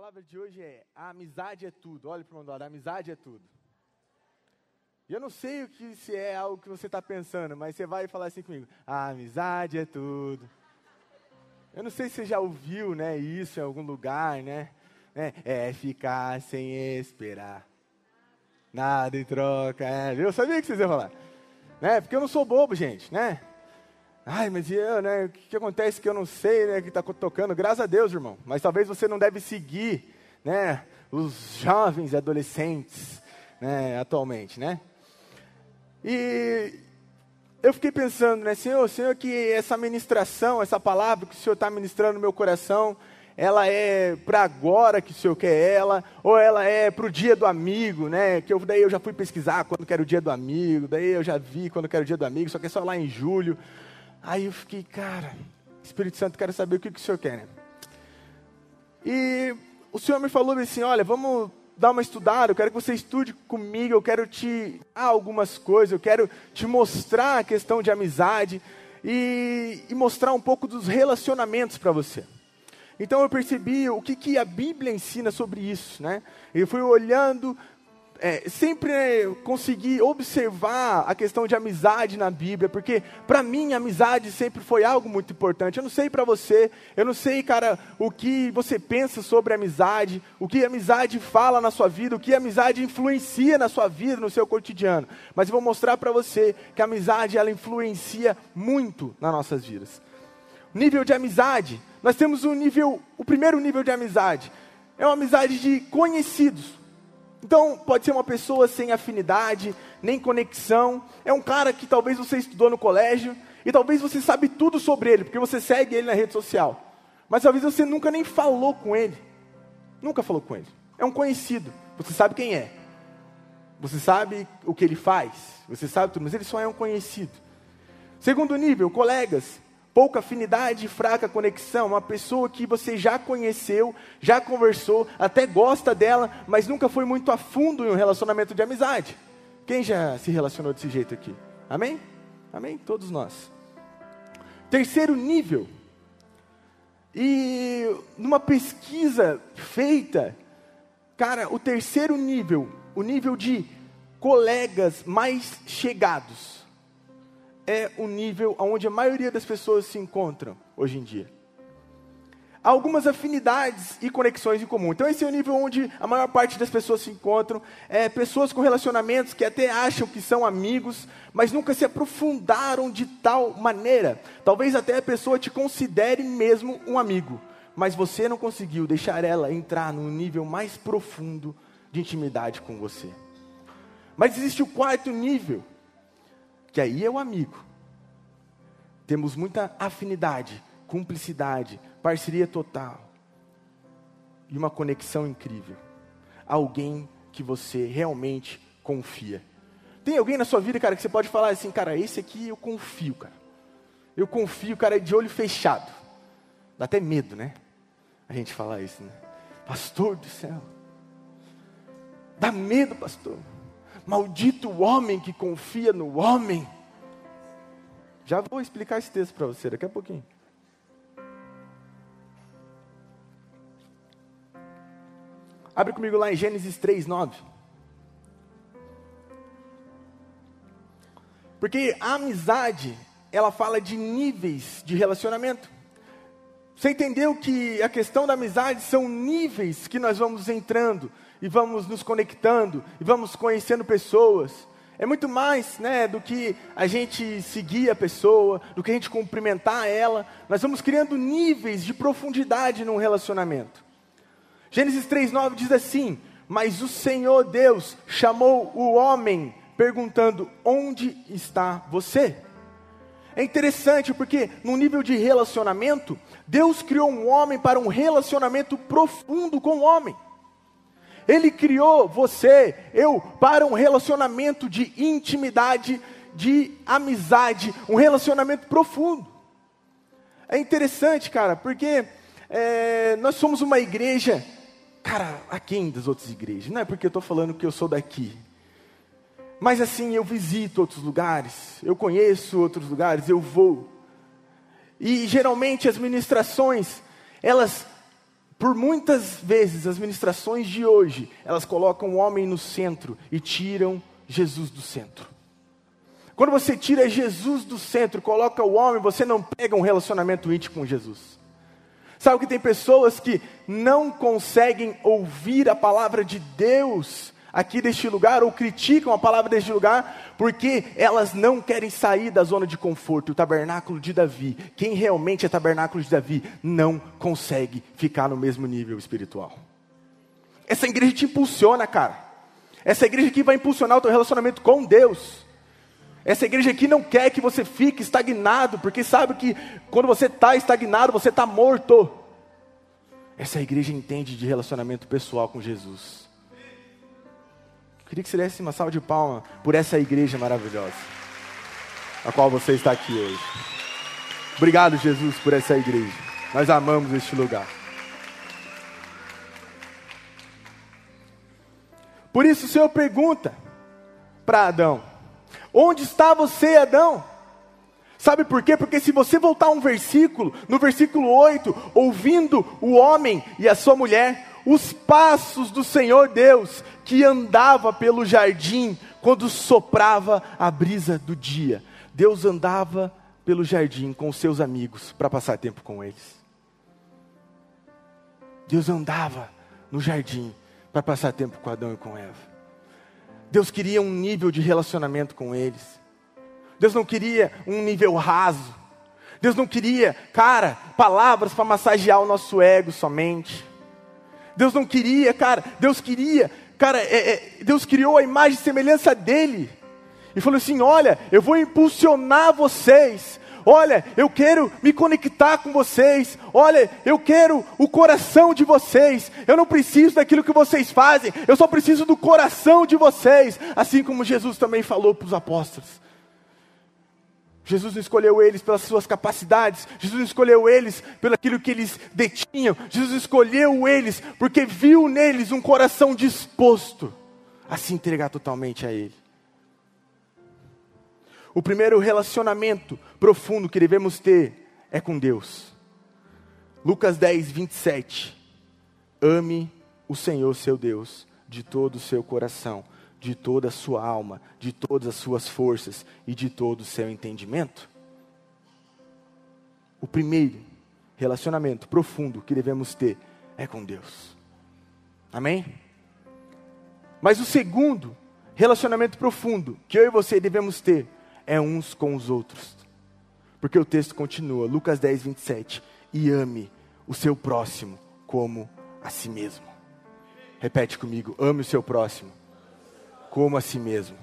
palavra de hoje é: a amizade é tudo. Olha para o lado, a amizade é tudo. E eu não sei o que se é algo que você está pensando, mas você vai falar assim comigo: a amizade é tudo. Eu não sei se você já ouviu, né, isso em algum lugar, né? É, é ficar sem esperar. Nada em troca. É, eu sabia que vocês iam falar. Né? Porque eu não sou bobo, gente, né? Ai, mas eu, né? O que, que acontece que eu não sei, né? Que está tocando? Graças a Deus, irmão. Mas talvez você não deve seguir, né? Os jovens e adolescentes, né? Atualmente, né? E eu fiquei pensando, né? Senhor, Senhor, que essa ministração, essa palavra que o Senhor está ministrando no meu coração, ela é para agora que o Senhor quer ela, ou ela é para o dia do amigo, né? Que eu, daí eu já fui pesquisar quando quero o dia do amigo, daí eu já vi quando quero o dia do amigo, só que é só lá em julho. Aí eu fiquei, cara, Espírito Santo, quero saber o que, que o Senhor quer, né? E o Senhor me falou assim: olha, vamos dar uma estudada, eu quero que você estude comigo, eu quero te dar algumas coisas, eu quero te mostrar a questão de amizade e, e mostrar um pouco dos relacionamentos para você. Então eu percebi o que, que a Bíblia ensina sobre isso, né? Eu fui olhando é, sempre conseguir observar a questão de amizade na Bíblia, porque para mim amizade sempre foi algo muito importante. Eu não sei para você, eu não sei, cara, o que você pensa sobre amizade, o que amizade fala na sua vida, o que amizade influencia na sua vida, no seu cotidiano. Mas eu vou mostrar para você que a amizade ela influencia muito nas nossas vidas. Nível de amizade, nós temos um nível, o primeiro nível de amizade é uma amizade de conhecidos. Então, pode ser uma pessoa sem afinidade, nem conexão. É um cara que talvez você estudou no colégio e talvez você sabe tudo sobre ele, porque você segue ele na rede social. Mas talvez você nunca nem falou com ele. Nunca falou com ele. É um conhecido. Você sabe quem é. Você sabe o que ele faz. Você sabe tudo, mas ele só é um conhecido. Segundo nível, colegas pouca afinidade, fraca conexão, uma pessoa que você já conheceu, já conversou, até gosta dela, mas nunca foi muito a fundo em um relacionamento de amizade. Quem já se relacionou desse jeito aqui? Amém? Amém? Todos nós. Terceiro nível. E numa pesquisa feita, cara, o terceiro nível, o nível de colegas mais chegados é o nível onde a maioria das pessoas se encontram hoje em dia. Há algumas afinidades e conexões em comum. Então, esse é o nível onde a maior parte das pessoas se encontram. É, pessoas com relacionamentos que até acham que são amigos, mas nunca se aprofundaram de tal maneira. Talvez até a pessoa te considere mesmo um amigo, mas você não conseguiu deixar ela entrar num nível mais profundo de intimidade com você. Mas existe o quarto nível, que aí é o amigo. Temos muita afinidade, cumplicidade, parceria total e uma conexão incrível. Alguém que você realmente confia. Tem alguém na sua vida, cara, que você pode falar assim, cara, esse aqui eu confio, cara. Eu confio, cara, de olho fechado. Dá até medo, né? A gente falar isso, né? Pastor do céu. Dá medo, pastor. Maldito o homem que confia no homem. Já vou explicar esse texto para você daqui a pouquinho. Abre comigo lá em Gênesis 3, 9. Porque a amizade, ela fala de níveis de relacionamento. Você entendeu que a questão da amizade são níveis que nós vamos entrando e vamos nos conectando e vamos conhecendo pessoas. É muito mais né, do que a gente seguir a pessoa, do que a gente cumprimentar ela. Nós vamos criando níveis de profundidade num relacionamento. Gênesis 3,9 diz assim: Mas o Senhor Deus chamou o homem, perguntando: Onde está você? É interessante porque, no nível de relacionamento, Deus criou um homem para um relacionamento profundo com o homem. Ele criou você, eu, para um relacionamento de intimidade, de amizade, um relacionamento profundo. É interessante, cara, porque é, nós somos uma igreja, cara, aquém das outras igrejas. Não é porque eu estou falando que eu sou daqui. Mas assim, eu visito outros lugares, eu conheço outros lugares, eu vou. E geralmente as ministrações, elas Por muitas vezes, as ministrações de hoje, elas colocam o homem no centro e tiram Jesus do centro. Quando você tira Jesus do centro, coloca o homem, você não pega um relacionamento íntimo com Jesus. Sabe que tem pessoas que não conseguem ouvir a palavra de Deus aqui deste lugar, ou criticam a palavra deste lugar, porque elas não querem sair da zona de conforto. O tabernáculo de Davi, quem realmente é tabernáculo de Davi, não consegue ficar no mesmo nível espiritual. Essa igreja te impulsiona, cara. Essa igreja aqui vai impulsionar o teu relacionamento com Deus. Essa igreja aqui não quer que você fique estagnado, porque sabe que quando você está estagnado, você está morto. Essa igreja entende de relacionamento pessoal com Jesus. Queria que você desse uma salva de palma por essa igreja maravilhosa, a qual você está aqui hoje. Obrigado, Jesus, por essa igreja. Nós amamos este lugar. Por isso o Senhor pergunta para Adão: Onde está você, Adão? Sabe por quê? Porque se você voltar um versículo, no versículo 8, ouvindo o homem e a sua mulher, os passos do Senhor Deus que andava pelo jardim quando soprava a brisa do dia. Deus andava pelo jardim com os seus amigos para passar tempo com eles. Deus andava no jardim para passar tempo com Adão e com Eva. Deus queria um nível de relacionamento com eles. Deus não queria um nível raso. Deus não queria, cara, palavras para massagear o nosso ego somente. Deus não queria, cara, Deus queria, cara, é, é, Deus criou a imagem e semelhança dele. E falou assim: olha, eu vou impulsionar vocês. Olha, eu quero me conectar com vocês. Olha, eu quero o coração de vocês. Eu não preciso daquilo que vocês fazem. Eu só preciso do coração de vocês. Assim como Jesus também falou para os apóstolos. Jesus não escolheu eles pelas suas capacidades, Jesus não escolheu eles pelo aquilo que eles detinham, Jesus escolheu eles porque viu neles um coração disposto a se entregar totalmente a Ele. O primeiro relacionamento profundo que devemos ter é com Deus. Lucas 10, 27. Ame o Senhor seu Deus de todo o seu coração, de toda a sua alma, de todas as suas forças e de todo o seu entendimento? O primeiro relacionamento profundo que devemos ter é com Deus. Amém? Mas o segundo relacionamento profundo que eu e você devemos ter é uns com os outros. Porque o texto continua, Lucas 10, 27. E ame o seu próximo como a si mesmo. Repete comigo: ame o seu próximo como a si mesmo.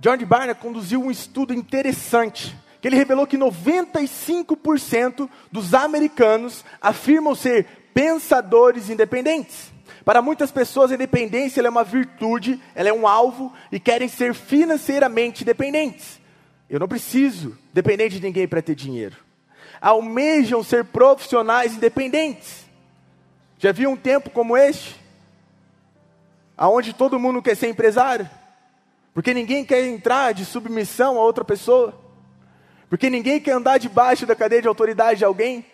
George Barna conduziu um estudo interessante, que ele revelou que 95% dos americanos afirmam ser pensadores independentes. Para muitas pessoas, a independência é uma virtude, ela é um alvo e querem ser financeiramente dependentes. Eu não preciso depender de ninguém para ter dinheiro. Almejam ser profissionais independentes. Já viu um tempo como este? Aonde todo mundo quer ser empresário, porque ninguém quer entrar de submissão a outra pessoa, porque ninguém quer andar debaixo da cadeia de autoridade de alguém,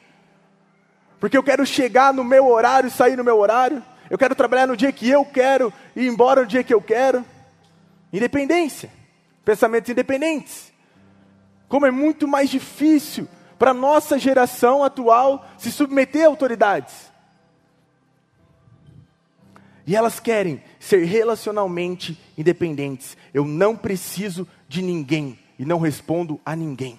porque eu quero chegar no meu horário e sair no meu horário, eu quero trabalhar no dia que eu quero e ir embora no dia que eu quero. Independência, pensamentos independentes. Como é muito mais difícil para a nossa geração atual se submeter a autoridades. E elas querem ser relacionalmente independentes. Eu não preciso de ninguém e não respondo a ninguém.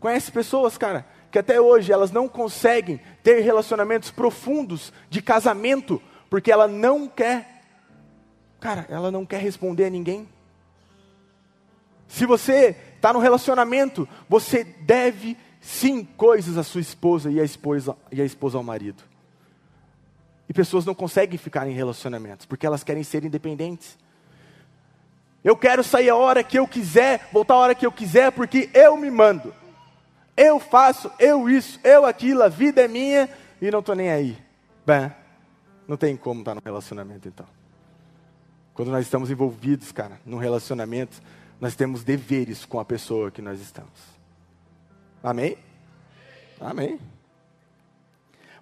Conhece pessoas, cara, que até hoje elas não conseguem ter relacionamentos profundos de casamento porque ela não quer, cara, ela não quer responder a ninguém. Se você está no relacionamento, você deve sim coisas à sua esposa e a esposa e a esposa ao marido. E pessoas não conseguem ficar em relacionamentos, porque elas querem ser independentes. Eu quero sair a hora que eu quiser, voltar a hora que eu quiser, porque eu me mando. Eu faço, eu isso, eu aquilo, a vida é minha e não estou nem aí. Bem, não tem como estar no relacionamento então. Quando nós estamos envolvidos, cara, num relacionamento, nós temos deveres com a pessoa que nós estamos. Amém? Amém.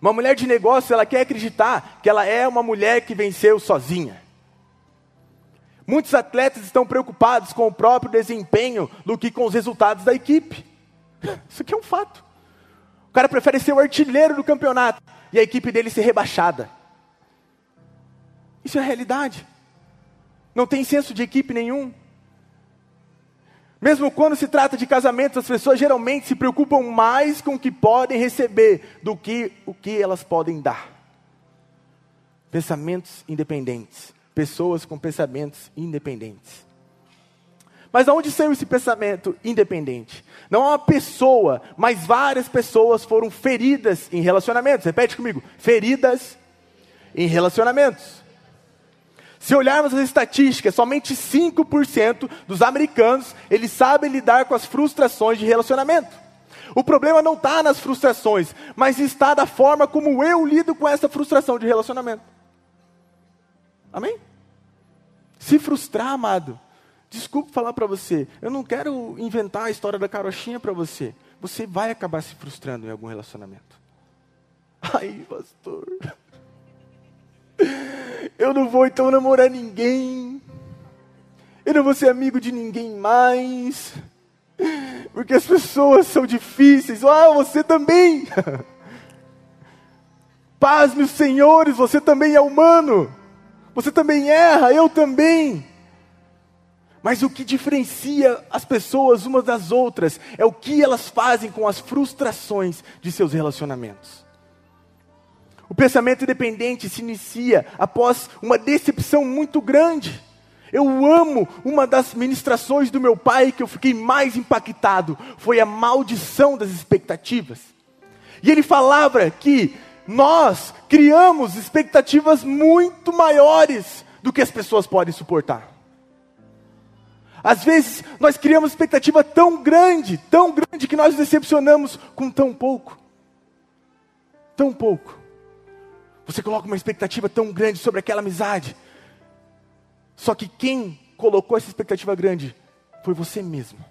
Uma mulher de negócio, ela quer acreditar que ela é uma mulher que venceu sozinha. Muitos atletas estão preocupados com o próprio desempenho do que com os resultados da equipe. Isso aqui é um fato. O cara prefere ser o artilheiro do campeonato e a equipe dele ser rebaixada. Isso é realidade. Não tem senso de equipe nenhum. Mesmo quando se trata de casamento, as pessoas geralmente se preocupam mais com o que podem receber do que o que elas podem dar. Pensamentos independentes. Pessoas com pensamentos independentes. Mas aonde saiu esse pensamento independente? Não é uma pessoa, mas várias pessoas foram feridas em relacionamentos. Repete comigo: feridas em relacionamentos. Se olharmos as estatísticas, somente 5% dos americanos, eles sabem lidar com as frustrações de relacionamento. O problema não está nas frustrações, mas está da forma como eu lido com essa frustração de relacionamento. Amém? Se frustrar, amado, desculpe falar para você, eu não quero inventar a história da carochinha para você. Você vai acabar se frustrando em algum relacionamento. Ai, pastor. Eu não vou então namorar ninguém. Eu não vou ser amigo de ninguém mais. Porque as pessoas são difíceis. Ah, você também. Paz, meus senhores, você também é humano. Você também erra, eu também. Mas o que diferencia as pessoas umas das outras é o que elas fazem com as frustrações de seus relacionamentos. O pensamento independente se inicia após uma decepção muito grande. Eu amo uma das ministrações do meu pai que eu fiquei mais impactado, foi a maldição das expectativas. E ele falava que nós criamos expectativas muito maiores do que as pessoas podem suportar. Às vezes nós criamos expectativa tão grande, tão grande que nós decepcionamos com tão pouco. Tão pouco. Você coloca uma expectativa tão grande sobre aquela amizade. Só que quem colocou essa expectativa grande foi você mesmo.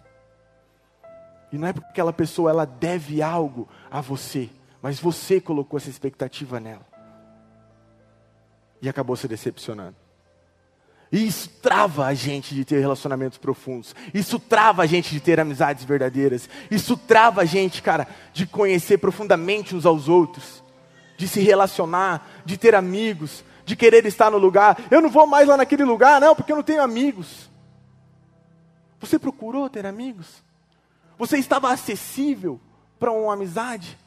E não é porque aquela pessoa ela deve algo a você, mas você colocou essa expectativa nela. E acabou se decepcionando. E isso trava a gente de ter relacionamentos profundos. Isso trava a gente de ter amizades verdadeiras. Isso trava a gente, cara, de conhecer profundamente uns aos outros de se relacionar, de ter amigos, de querer estar no lugar. Eu não vou mais lá naquele lugar, não, porque eu não tenho amigos. Você procurou ter amigos? Você estava acessível para uma amizade?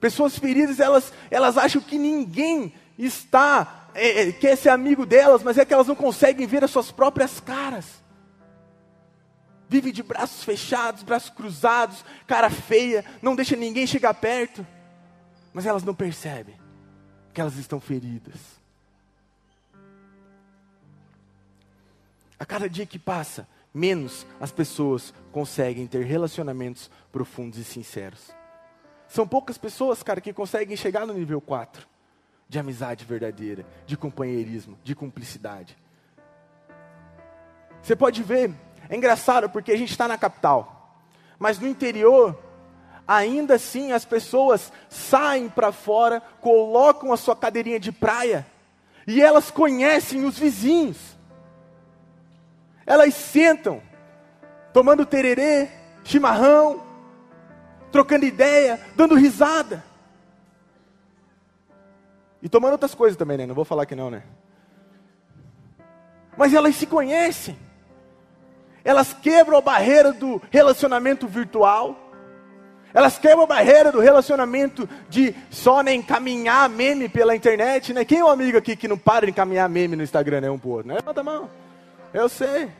Pessoas feridas, elas, elas acham que ninguém está, é, é, quer ser amigo delas, mas é que elas não conseguem ver as suas próprias caras. Vive de braços fechados, braços cruzados, cara feia, não deixa ninguém chegar perto mas elas não percebem que elas estão feridas. A cada dia que passa, menos as pessoas conseguem ter relacionamentos profundos e sinceros. São poucas pessoas, cara, que conseguem chegar no nível 4 de amizade verdadeira, de companheirismo, de cumplicidade. Você pode ver, é engraçado porque a gente está na capital, mas no interior ainda assim as pessoas saem para fora, colocam a sua cadeirinha de praia e elas conhecem os vizinhos. Elas sentam, tomando tererê, chimarrão, trocando ideia, dando risada. E tomando outras coisas também, né? Não vou falar que não, né? Mas elas se conhecem. Elas quebram a barreira do relacionamento virtual elas quebram a barreira do relacionamento de só encaminhar meme pela internet, né? Quem é um amigo aqui que não para de encaminhar meme no Instagram, né? Um por outro, né? Levanta a mão. Eu sei.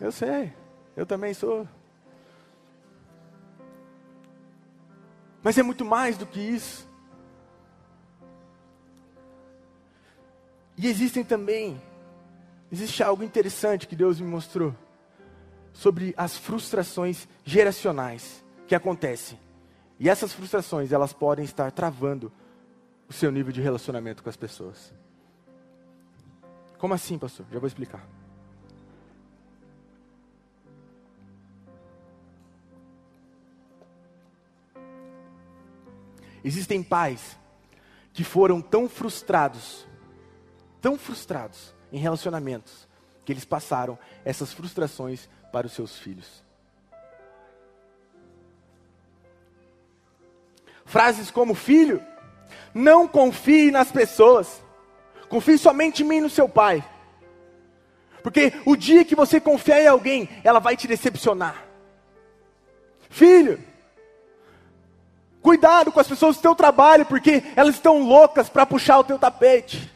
Eu sei. Eu também sou. Mas é muito mais do que isso. E existem também, existe algo interessante que Deus me mostrou sobre as frustrações geracionais que acontece. E essas frustrações, elas podem estar travando o seu nível de relacionamento com as pessoas. Como assim, pastor? Já vou explicar. Existem pais que foram tão frustrados, tão frustrados em relacionamentos, que eles passaram essas frustrações para os seus filhos. Frases como: Filho, não confie nas pessoas, confie somente em mim e no seu pai. Porque o dia que você confiar em alguém, ela vai te decepcionar. Filho, cuidado com as pessoas do teu trabalho, porque elas estão loucas para puxar o teu tapete.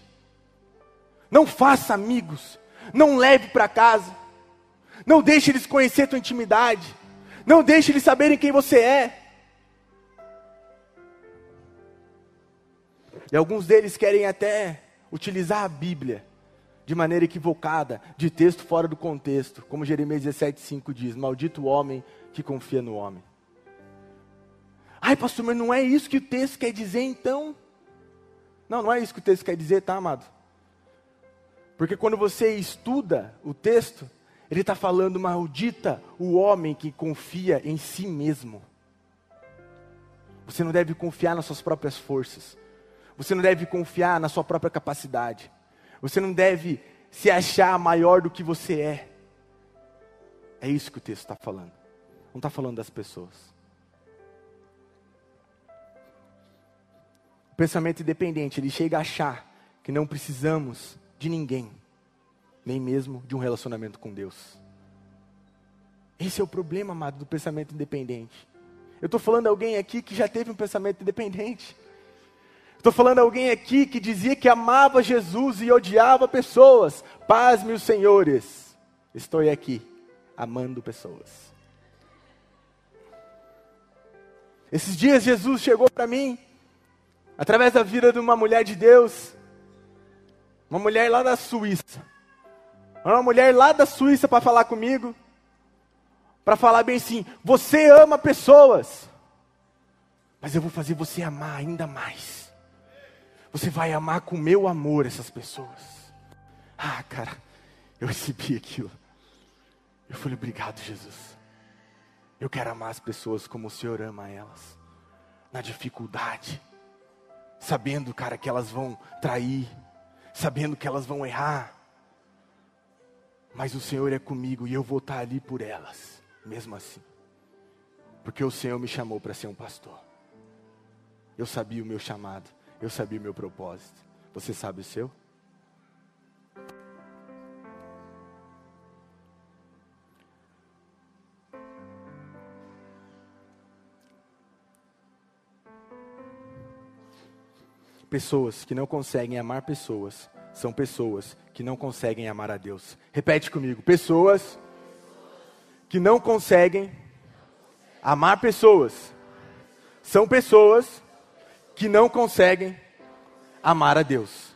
Não faça amigos, não leve para casa, não deixe eles conhecer tua intimidade, não deixe eles saberem quem você é. E alguns deles querem até utilizar a Bíblia de maneira equivocada, de texto fora do contexto, como Jeremias 17,5 diz: Maldito o homem que confia no homem. Ai, pastor, mas não é isso que o texto quer dizer então? Não, não é isso que o texto quer dizer, tá, amado? Porque quando você estuda o texto, ele está falando, maldita o homem que confia em si mesmo. Você não deve confiar nas suas próprias forças. Você não deve confiar na sua própria capacidade. Você não deve se achar maior do que você é. É isso que o texto está falando. Não está falando das pessoas. O pensamento independente, ele chega a achar que não precisamos de ninguém, nem mesmo de um relacionamento com Deus. Esse é o problema, amado, do pensamento independente. Eu estou falando de alguém aqui que já teve um pensamento independente. Estou falando alguém aqui que dizia que amava Jesus e odiava pessoas. Paz, meus senhores. Estou aqui, amando pessoas. Esses dias Jesus chegou para mim, através da vida de uma mulher de Deus, uma mulher lá da Suíça. Uma mulher lá da Suíça para falar comigo, para falar bem assim: você ama pessoas, mas eu vou fazer você amar ainda mais. Você vai amar com meu amor essas pessoas. Ah, cara, eu recebi aquilo. Eu falei, obrigado, Jesus. Eu quero amar as pessoas como o Senhor ama elas. Na dificuldade. Sabendo, cara, que elas vão trair. Sabendo que elas vão errar. Mas o Senhor é comigo e eu vou estar ali por elas. Mesmo assim. Porque o Senhor me chamou para ser um pastor. Eu sabia o meu chamado. Eu sabia o meu propósito. Você sabe o seu? Pessoas que não conseguem amar pessoas são pessoas que não conseguem amar a Deus. Repete comigo: pessoas que não conseguem amar pessoas são pessoas que não conseguem amar a Deus.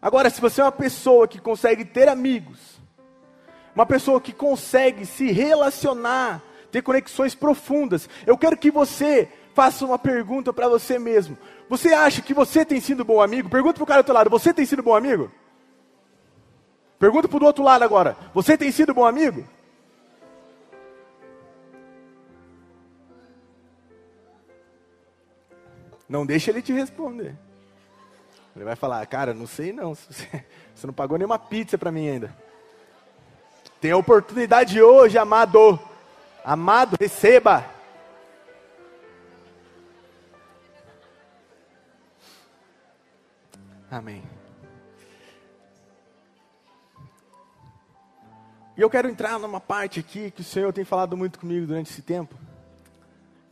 Agora, se você é uma pessoa que consegue ter amigos, uma pessoa que consegue se relacionar, ter conexões profundas, eu quero que você faça uma pergunta para você mesmo. Você acha que você tem sido bom amigo? Pergunta para o cara do outro lado: você tem sido bom amigo? Pergunta para o outro lado agora: você tem sido bom amigo? Não deixa ele te responder. Ele vai falar, cara, não sei não. Você não pagou nenhuma pizza para mim ainda. Tem a oportunidade hoje, amado. Amado, receba. Amém. E eu quero entrar numa parte aqui que o Senhor tem falado muito comigo durante esse tempo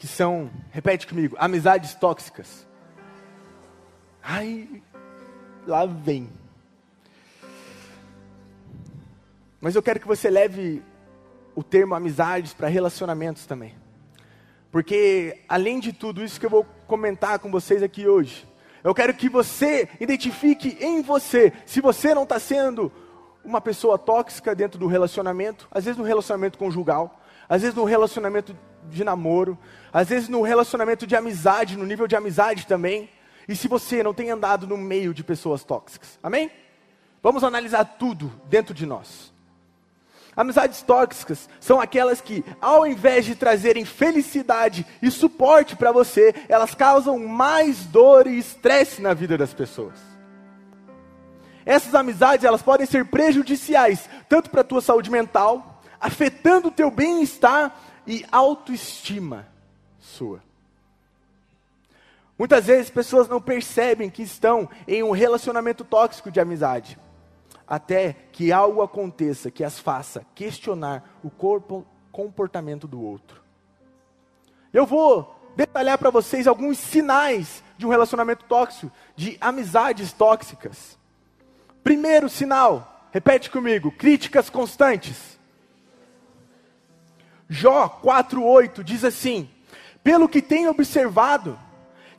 que são, repete comigo, amizades tóxicas. Ai, lá vem. Mas eu quero que você leve o termo amizades para relacionamentos também. Porque, além de tudo isso que eu vou comentar com vocês aqui hoje, eu quero que você identifique em você se você não está sendo uma pessoa tóxica dentro do relacionamento, às vezes no relacionamento conjugal, às vezes no relacionamento de namoro, às vezes no relacionamento de amizade, no nível de amizade também. E se você não tem andado no meio de pessoas tóxicas, amém? Vamos analisar tudo dentro de nós. Amizades tóxicas são aquelas que, ao invés de trazerem felicidade e suporte para você, elas causam mais dor e estresse na vida das pessoas. Essas amizades, elas podem ser prejudiciais, tanto para a tua saúde mental, afetando o teu bem-estar e autoestima sua. Muitas vezes pessoas não percebem que estão em um relacionamento tóxico de amizade, até que algo aconteça que as faça questionar o corpo, comportamento do outro. Eu vou detalhar para vocês alguns sinais de um relacionamento tóxico, de amizades tóxicas. Primeiro sinal, repete comigo: críticas constantes. Jó 4:8 diz assim: Pelo que tenho observado,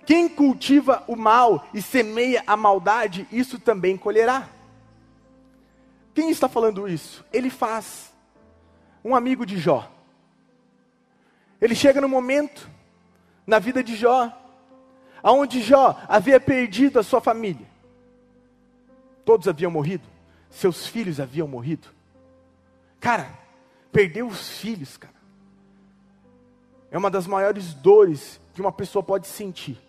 quem cultiva o mal e semeia a maldade, isso também colherá. Quem está falando isso? Ele faz. Um amigo de Jó. Ele chega no momento na vida de Jó, aonde Jó havia perdido a sua família. Todos haviam morrido, seus filhos haviam morrido. Cara, perdeu os filhos, cara. É uma das maiores dores que uma pessoa pode sentir.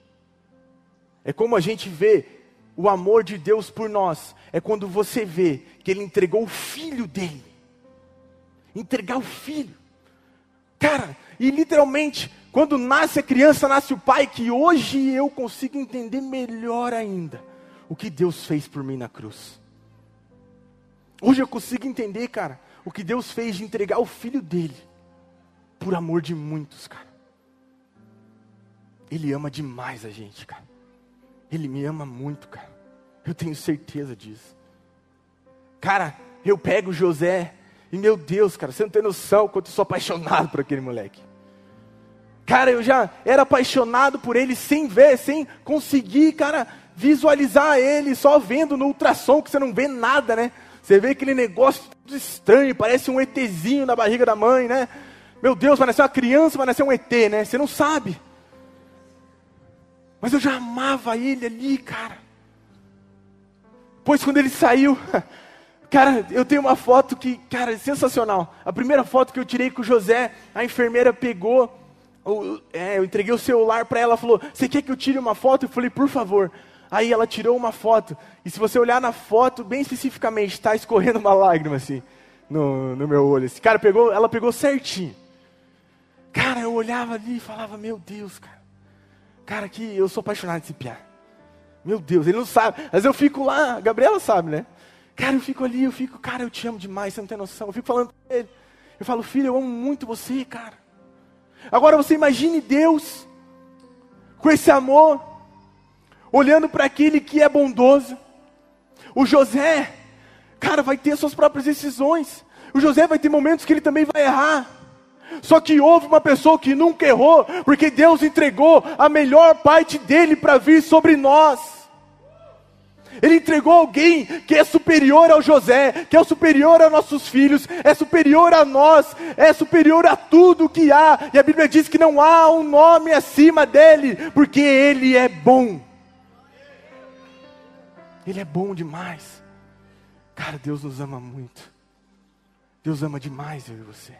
É como a gente vê o amor de Deus por nós. É quando você vê que Ele entregou o filho dele. Entregar o filho. Cara, e literalmente, quando nasce a criança, nasce o pai, que hoje eu consigo entender melhor ainda o que Deus fez por mim na cruz. Hoje eu consigo entender, cara, o que Deus fez de entregar o filho dele por amor de muitos, cara. Ele ama demais a gente, cara. Ele me ama muito, cara. Eu tenho certeza disso. Cara, eu pego José e meu Deus, cara, você não tem noção quanto eu sou apaixonado por aquele moleque. Cara, eu já era apaixonado por ele sem ver, sem conseguir, cara, visualizar ele só vendo no ultrassom, que você não vê nada, né? Você vê aquele negócio estranho, parece um ETzinho na barriga da mãe, né? Meu Deus, vai nascer uma criança, vai nascer um ET, né? Você não sabe. Mas eu já amava ele ali, cara. Pois quando ele saiu, cara, eu tenho uma foto que, cara, é sensacional. A primeira foto que eu tirei com o José, a enfermeira pegou, eu, é, eu entreguei o celular para ela, falou: Você quer que eu tire uma foto? Eu falei: Por favor. Aí ela tirou uma foto, e se você olhar na foto, bem especificamente, está escorrendo uma lágrima assim, no, no meu olho. Esse cara pegou, ela pegou certinho. Cara, eu olhava ali e falava: Meu Deus, cara. Cara, que eu sou apaixonado nesse piá. Meu Deus, ele não sabe. Mas eu fico lá, a Gabriela sabe, né? Cara, eu fico ali, eu fico, cara, eu te amo demais, você não tem noção. Eu fico falando com ele. Eu falo, filho, eu amo muito você, cara. Agora você imagine Deus com esse amor, olhando para aquele que é bondoso. O José, cara, vai ter suas próprias decisões. O José vai ter momentos que ele também vai errar. Só que houve uma pessoa que nunca errou, porque Deus entregou a melhor parte dele para vir sobre nós. Ele entregou alguém que é superior ao José, que é superior aos nossos filhos, é superior a nós, é superior a tudo que há. E a Bíblia diz que não há um nome acima dele, porque ele é bom. Ele é bom demais. Cara, Deus nos ama muito. Deus ama demais eu e você.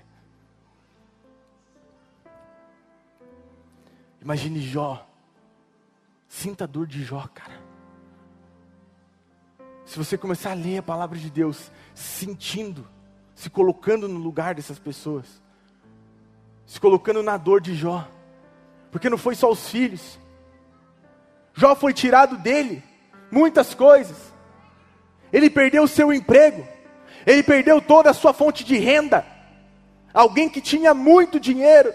Imagine Jó. Sinta a dor de Jó, cara. Se você começar a ler a palavra de Deus, sentindo, se colocando no lugar dessas pessoas, se colocando na dor de Jó, porque não foi só os filhos, Jó foi tirado dele muitas coisas, ele perdeu o seu emprego, ele perdeu toda a sua fonte de renda, alguém que tinha muito dinheiro,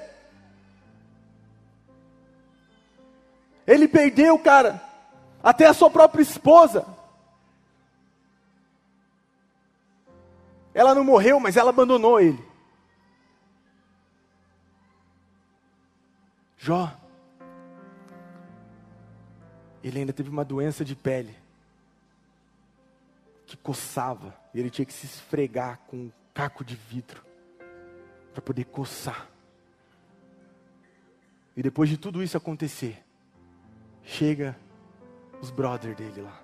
Ele perdeu, cara, até a sua própria esposa. Ela não morreu, mas ela abandonou ele. Jó, ele ainda teve uma doença de pele que coçava, e ele tinha que se esfregar com um caco de vidro para poder coçar. E depois de tudo isso acontecer, chega os brother dele lá.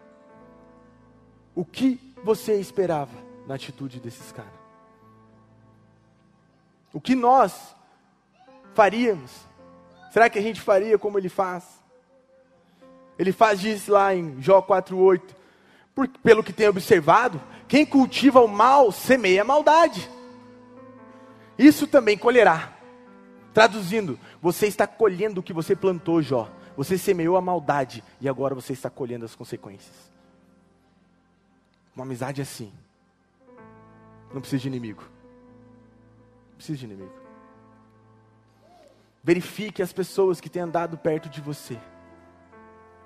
O que você esperava na atitude desses caras? O que nós faríamos? Será que a gente faria como ele faz? Ele faz isso lá em Jó 4:8. Porque pelo que tem observado, quem cultiva o mal semeia a maldade. Isso também colherá. Traduzindo, você está colhendo o que você plantou, Jó. Você semeou a maldade e agora você está colhendo as consequências. Uma amizade assim. Não precisa de inimigo. Não precisa de inimigo. Verifique as pessoas que têm andado perto de você.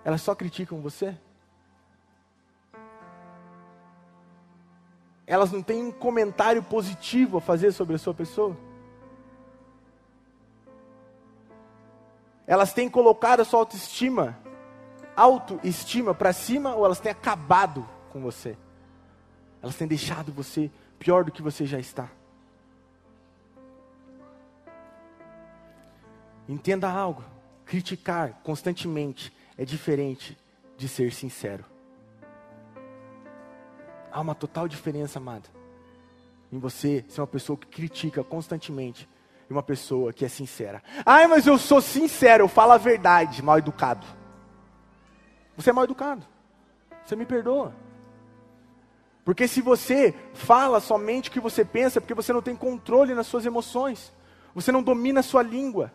Elas só criticam você? Elas não têm um comentário positivo a fazer sobre a sua pessoa? Elas têm colocado a sua autoestima, autoestima para cima ou elas têm acabado com você? Elas têm deixado você pior do que você já está? Entenda algo: criticar constantemente é diferente de ser sincero. Há uma total diferença, amado, em você ser uma pessoa que critica constantemente e uma pessoa que é sincera. Ai, mas eu sou sincero, eu falo a verdade, mal educado. Você é mal educado. Você me perdoa. Porque se você fala somente o que você pensa, é porque você não tem controle nas suas emoções. Você não domina a sua língua.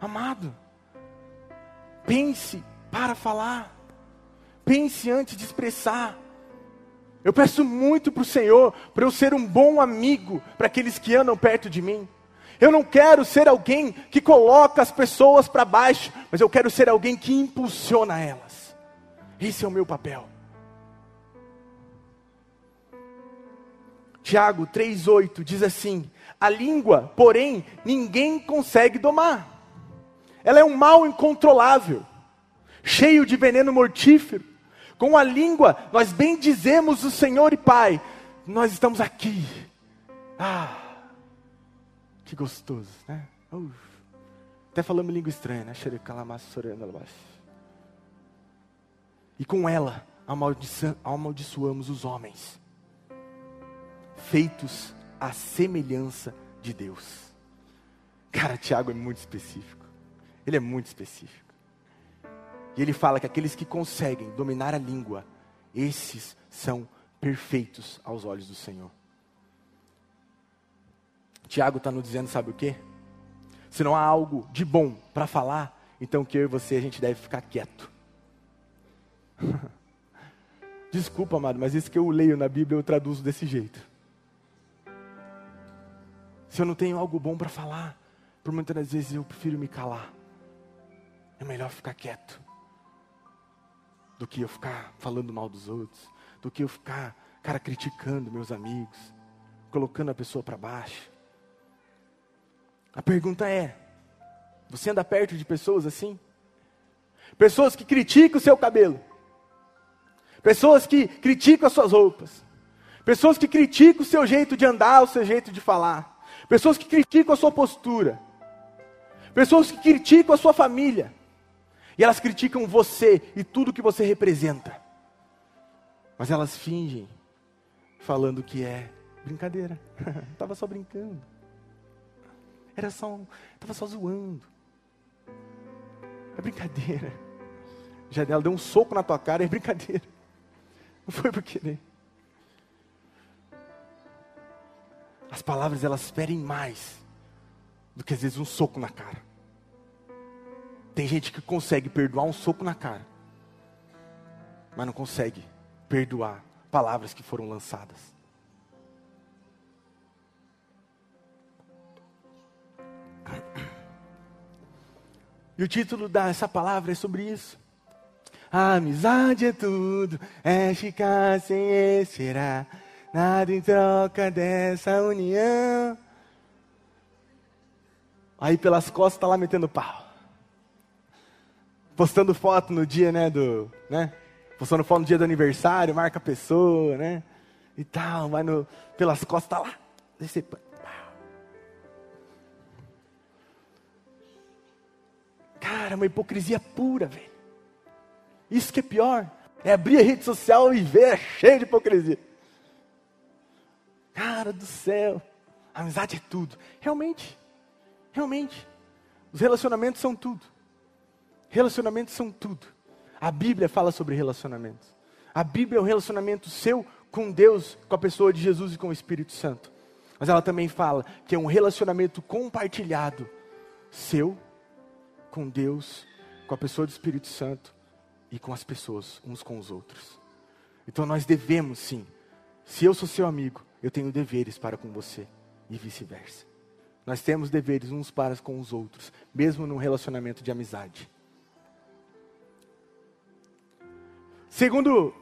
Amado, pense para falar. Pense antes de expressar. Eu peço muito para o Senhor, para eu ser um bom amigo para aqueles que andam perto de mim. Eu não quero ser alguém que coloca as pessoas para baixo, mas eu quero ser alguém que impulsiona elas. Esse é o meu papel. Tiago 3,8 diz assim: A língua, porém, ninguém consegue domar. Ela é um mal incontrolável, cheio de veneno mortífero. Com a língua, nós bendizemos o Senhor e Pai. Nós estamos aqui. Ah, que gostoso, né? Uf. Até falamos língua estranha, né? E com ela, amaldiçoamos os homens, feitos à semelhança de Deus. Cara, Tiago é muito específico. Ele é muito específico. E ele fala que aqueles que conseguem dominar a língua, esses são perfeitos aos olhos do Senhor. Tiago está nos dizendo, sabe o que? Se não há algo de bom para falar, então que eu e você a gente deve ficar quieto. Desculpa, amado, mas isso que eu leio na Bíblia eu traduzo desse jeito. Se eu não tenho algo bom para falar, por muitas vezes eu prefiro me calar. É melhor ficar quieto do que eu ficar falando mal dos outros, do que eu ficar, cara, criticando meus amigos, colocando a pessoa para baixo. A pergunta é: você anda perto de pessoas assim? Pessoas que criticam o seu cabelo, pessoas que criticam as suas roupas, pessoas que criticam o seu jeito de andar, o seu jeito de falar, pessoas que criticam a sua postura, pessoas que criticam a sua família. E elas criticam você e tudo que você representa. Mas elas fingem, falando que é brincadeira. Estava só brincando. Era só, estava só zoando. É brincadeira. Já ela deu um soco na tua cara, é brincadeira. Não foi por querer. As palavras elas ferem mais do que às vezes um soco na cara. Tem gente que consegue perdoar um soco na cara, mas não consegue perdoar palavras que foram lançadas. E o título dessa palavra é sobre isso. A amizade é tudo, é ficar sem esperar, nada em troca dessa união. Aí pelas costas está lá metendo pau postando foto no dia, né, do, né? Postando foto no dia do aniversário, marca a pessoa, né? E tal, vai no, pelas costas, tá lá. Cara, uma hipocrisia pura, velho. Isso que é pior. É abrir a rede social e ver, é cheio de hipocrisia. Cara do céu. amizade é tudo. Realmente, realmente. Os relacionamentos são tudo. Relacionamentos são tudo. A Bíblia fala sobre relacionamentos. A Bíblia é o relacionamento seu com Deus, com a pessoa de Jesus e com o Espírito Santo. Mas ela também fala que é um relacionamento compartilhado seu com Deus, com a pessoa do Espírito Santo e com as pessoas, uns com os outros. Então nós devemos sim. Se eu sou seu amigo, eu tenho deveres para com você e vice-versa. Nós temos deveres uns para com os outros, mesmo num relacionamento de amizade. Segundo,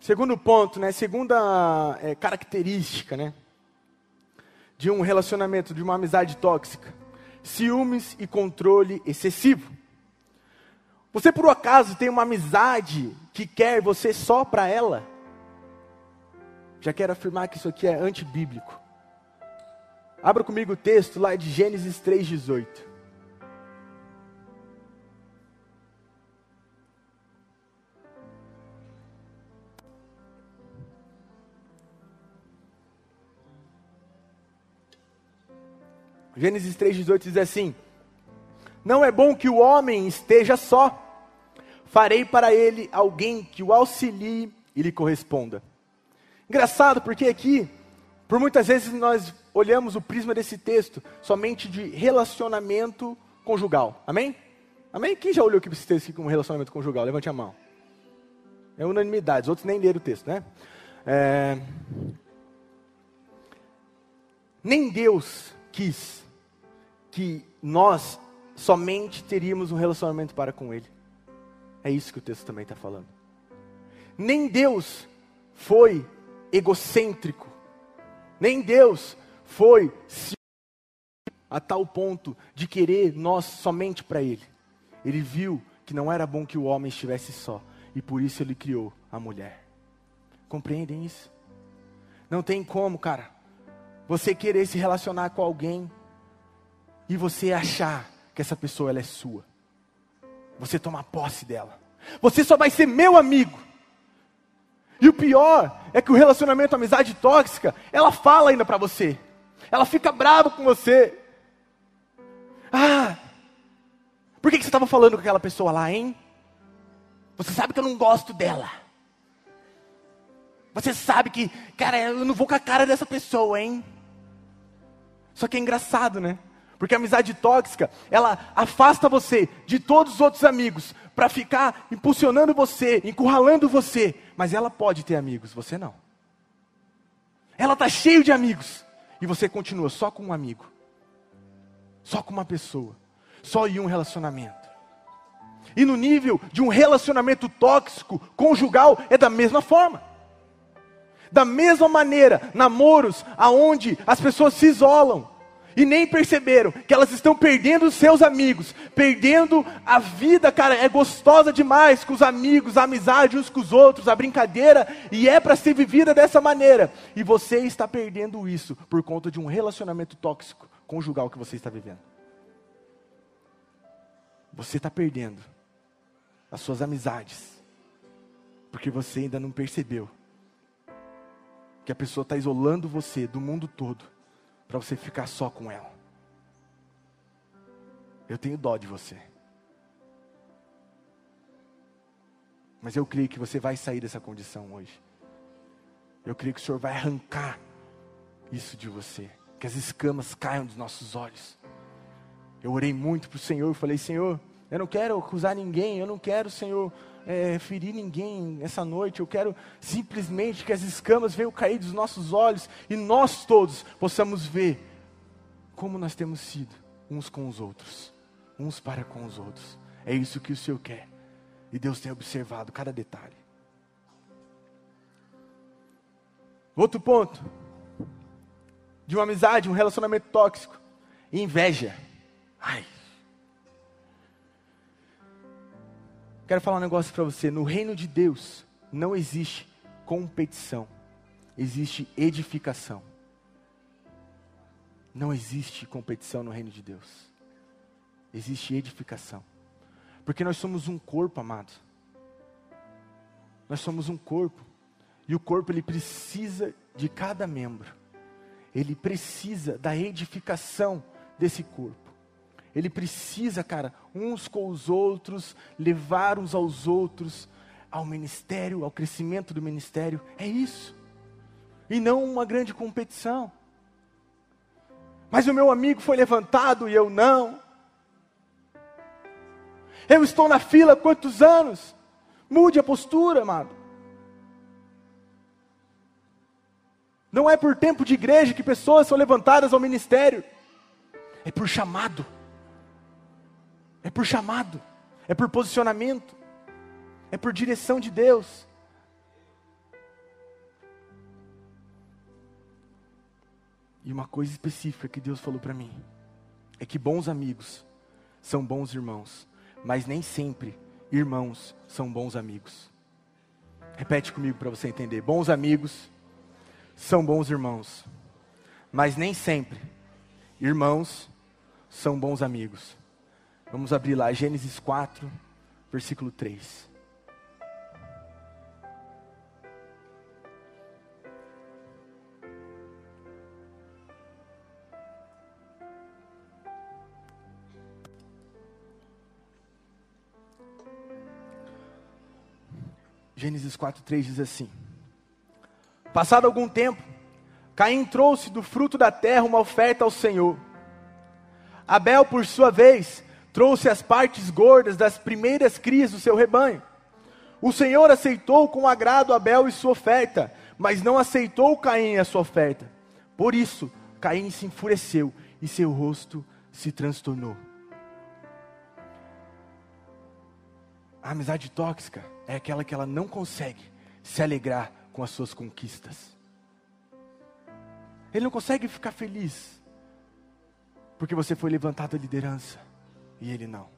segundo ponto, né? Segunda é, característica, né? De um relacionamento, de uma amizade tóxica: ciúmes e controle excessivo. Você por acaso tem uma amizade que quer você só para ela? Já quero afirmar que isso aqui é antibíblico. Abra comigo o texto lá de Gênesis 3,18. Gênesis 3,18 diz assim: Não é bom que o homem esteja só, farei para ele alguém que o auxilie e lhe corresponda. Engraçado porque aqui, por muitas vezes nós olhamos o prisma desse texto somente de relacionamento conjugal. Amém? Amém? Quem já olhou aqui esse texto aqui como relacionamento conjugal? Levante a mão. É unanimidade, os outros nem leram o texto, né? É... Nem Deus quis que nós somente teríamos um relacionamento para com Ele. É isso que o texto também está falando. Nem Deus foi egocêntrico, nem Deus foi a tal ponto de querer nós somente para Ele. Ele viu que não era bom que o homem estivesse só, e por isso ele criou a mulher. Compreendem isso? Não tem como, cara, você querer se relacionar com alguém e você achar que essa pessoa ela é sua. Você tomar posse dela. Você só vai ser meu amigo. E o pior é que o relacionamento, amizade tóxica, ela fala ainda para você. Ela fica brava com você. Ah, por que, que você estava falando com aquela pessoa lá, hein? Você sabe que eu não gosto dela. Você sabe que, cara, eu não vou com a cara dessa pessoa, hein? Só que é engraçado, né? Porque a amizade tóxica, ela afasta você de todos os outros amigos para ficar impulsionando você, encurralando você, mas ela pode ter amigos, você não. Ela está cheio de amigos, e você continua só com um amigo, só com uma pessoa, só em um relacionamento. E no nível de um relacionamento tóxico, conjugal, é da mesma forma. Da mesma maneira, namoros aonde as pessoas se isolam e nem perceberam que elas estão perdendo seus amigos, perdendo a vida, cara, é gostosa demais com os amigos, a amizade uns com os outros, a brincadeira, e é para ser vivida dessa maneira. E você está perdendo isso por conta de um relacionamento tóxico conjugal que você está vivendo. Você está perdendo as suas amizades, porque você ainda não percebeu que a pessoa está isolando você do mundo todo para você ficar só com ela. Eu tenho dó de você. Mas eu creio que você vai sair dessa condição hoje. Eu creio que o Senhor vai arrancar isso de você. Que as escamas caiam dos nossos olhos. Eu orei muito para o Senhor e falei: Senhor, eu não quero acusar ninguém, eu não quero, Senhor, é, ferir ninguém essa noite, eu quero simplesmente que as escamas venham cair dos nossos olhos e nós todos possamos ver como nós temos sido uns com os outros, uns para com os outros. É isso que o Senhor quer. E Deus tem observado cada detalhe. Outro ponto de uma amizade, um relacionamento tóxico, inveja. Ai, Quero falar um negócio para você. No reino de Deus não existe competição, existe edificação. Não existe competição no reino de Deus. Existe edificação. Porque nós somos um corpo, amado. Nós somos um corpo. E o corpo ele precisa de cada membro. ele precisa da edificação desse corpo. Ele precisa, cara, uns com os outros, levar uns aos outros ao ministério, ao crescimento do ministério. É isso. E não uma grande competição. Mas o meu amigo foi levantado e eu não. Eu estou na fila há quantos anos? Mude a postura, amado. Não é por tempo de igreja que pessoas são levantadas ao ministério. É por chamado. É por chamado. É por posicionamento. É por direção de Deus. E uma coisa específica que Deus falou para mim é que bons amigos são bons irmãos, mas nem sempre irmãos são bons amigos. Repete comigo para você entender. Bons amigos são bons irmãos, mas nem sempre irmãos são bons amigos. Vamos abrir lá Gênesis 4, versículo 3. Gênesis 4:3 diz assim: Passado algum tempo, Caim trouxe do fruto da terra uma oferta ao Senhor. Abel, por sua vez, trouxe as partes gordas das primeiras crias do seu rebanho. O Senhor aceitou com agrado Abel e sua oferta, mas não aceitou Caim a sua oferta. Por isso, Caim se enfureceu e seu rosto se transtornou. A amizade tóxica é aquela que ela não consegue se alegrar com as suas conquistas. Ele não consegue ficar feliz porque você foi levantado à liderança e ele não.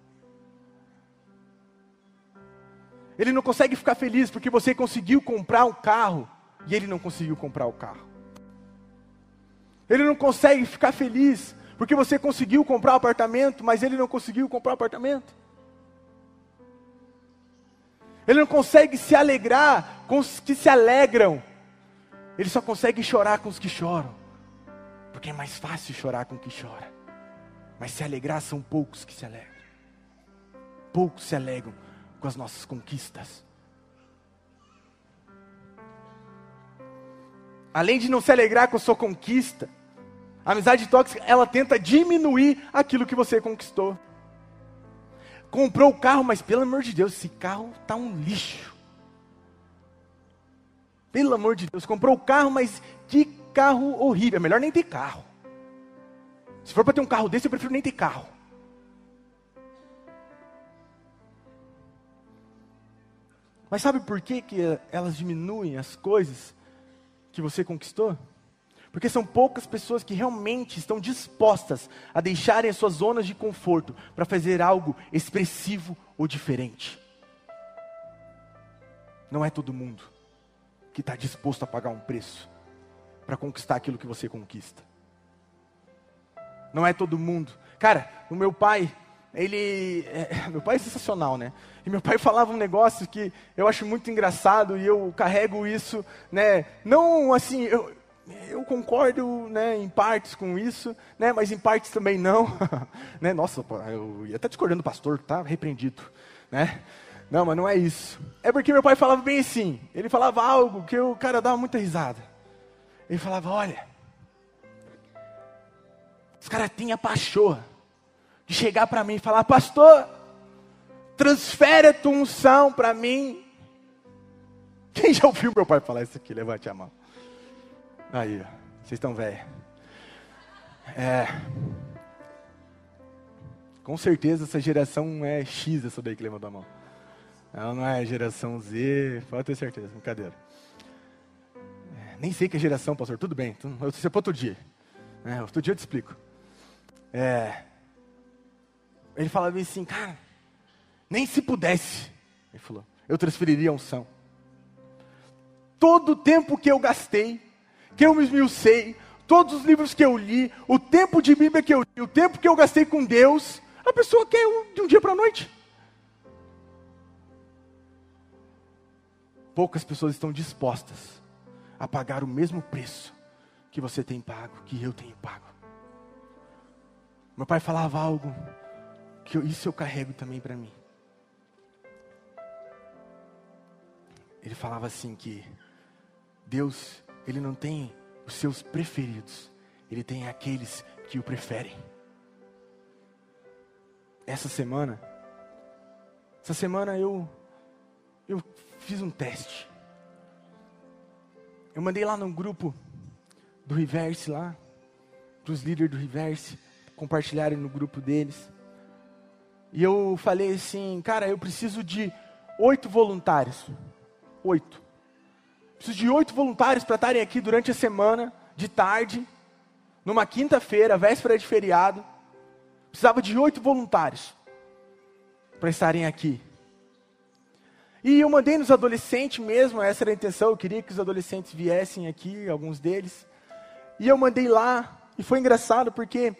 Ele não consegue ficar feliz porque você conseguiu comprar um carro e ele não conseguiu comprar o carro. Ele não consegue ficar feliz porque você conseguiu comprar o apartamento, mas ele não conseguiu comprar o apartamento. Ele não consegue se alegrar com os que se alegram. Ele só consegue chorar com os que choram. Porque é mais fácil chorar com o que chora. Mas se alegrar são poucos que se alegram. Poucos se alegram com as nossas conquistas. Além de não se alegrar com a sua conquista, a amizade tóxica, ela tenta diminuir aquilo que você conquistou comprou o carro, mas pelo amor de Deus, esse carro está um lixo. Pelo amor de Deus, comprou o carro, mas que carro horrível. É melhor nem ter carro. Se for para ter um carro desse, eu prefiro nem ter carro. Mas sabe por que, que elas diminuem as coisas que você conquistou? Porque são poucas pessoas que realmente estão dispostas a deixarem as suas zonas de conforto para fazer algo expressivo ou diferente. Não é todo mundo que está disposto a pagar um preço para conquistar aquilo que você conquista. Não é todo mundo. Cara, o meu pai, ele. É, meu pai é sensacional, né? E meu pai falava um negócio que eu acho muito engraçado e eu carrego isso, né? Não assim, eu, eu concordo né, em partes com isso, né, mas em partes também não. né, nossa, eu ia estar discordando do pastor, tá repreendido. Né? Não, mas não é isso. É porque meu pai falava bem assim. Ele falava algo que o cara dava muita risada. Ele falava: Olha, os caras a pachorra de chegar para mim e falar: Pastor, transfere a tua unção para mim. Quem já ouviu meu pai falar isso aqui? Levante a mão. Aí, vocês estão velhos. É. Com certeza essa geração é X, essa daí que levantou a mão. Ela não é geração Z, pode ter certeza, brincadeira. É, nem sei que é geração, pastor, tudo bem, eu sei para outro dia. É, outro dia eu te explico. É, ele falava assim, cara, nem se pudesse, ele falou, eu transferiria a unção. Todo o tempo que eu gastei que eu me esmiucei, todos os livros que eu li, o tempo de Bíblia que eu li, o tempo que eu gastei com Deus, a pessoa quer de um dia para a noite. Poucas pessoas estão dispostas a pagar o mesmo preço que você tem pago, que eu tenho pago. Meu pai falava algo que eu, isso eu carrego também para mim. Ele falava assim que Deus, ele não tem os seus preferidos, ele tem aqueles que o preferem. Essa semana, essa semana eu eu fiz um teste. Eu mandei lá no grupo do Reverse lá, para os líderes do Reverse compartilharem no grupo deles. E eu falei assim, cara, eu preciso de oito voluntários. Oito. Preciso de oito voluntários para estarem aqui durante a semana, de tarde, numa quinta-feira, véspera de feriado. Precisava de oito voluntários para estarem aqui. E eu mandei nos adolescentes mesmo, essa era a intenção, eu queria que os adolescentes viessem aqui, alguns deles. E eu mandei lá, e foi engraçado porque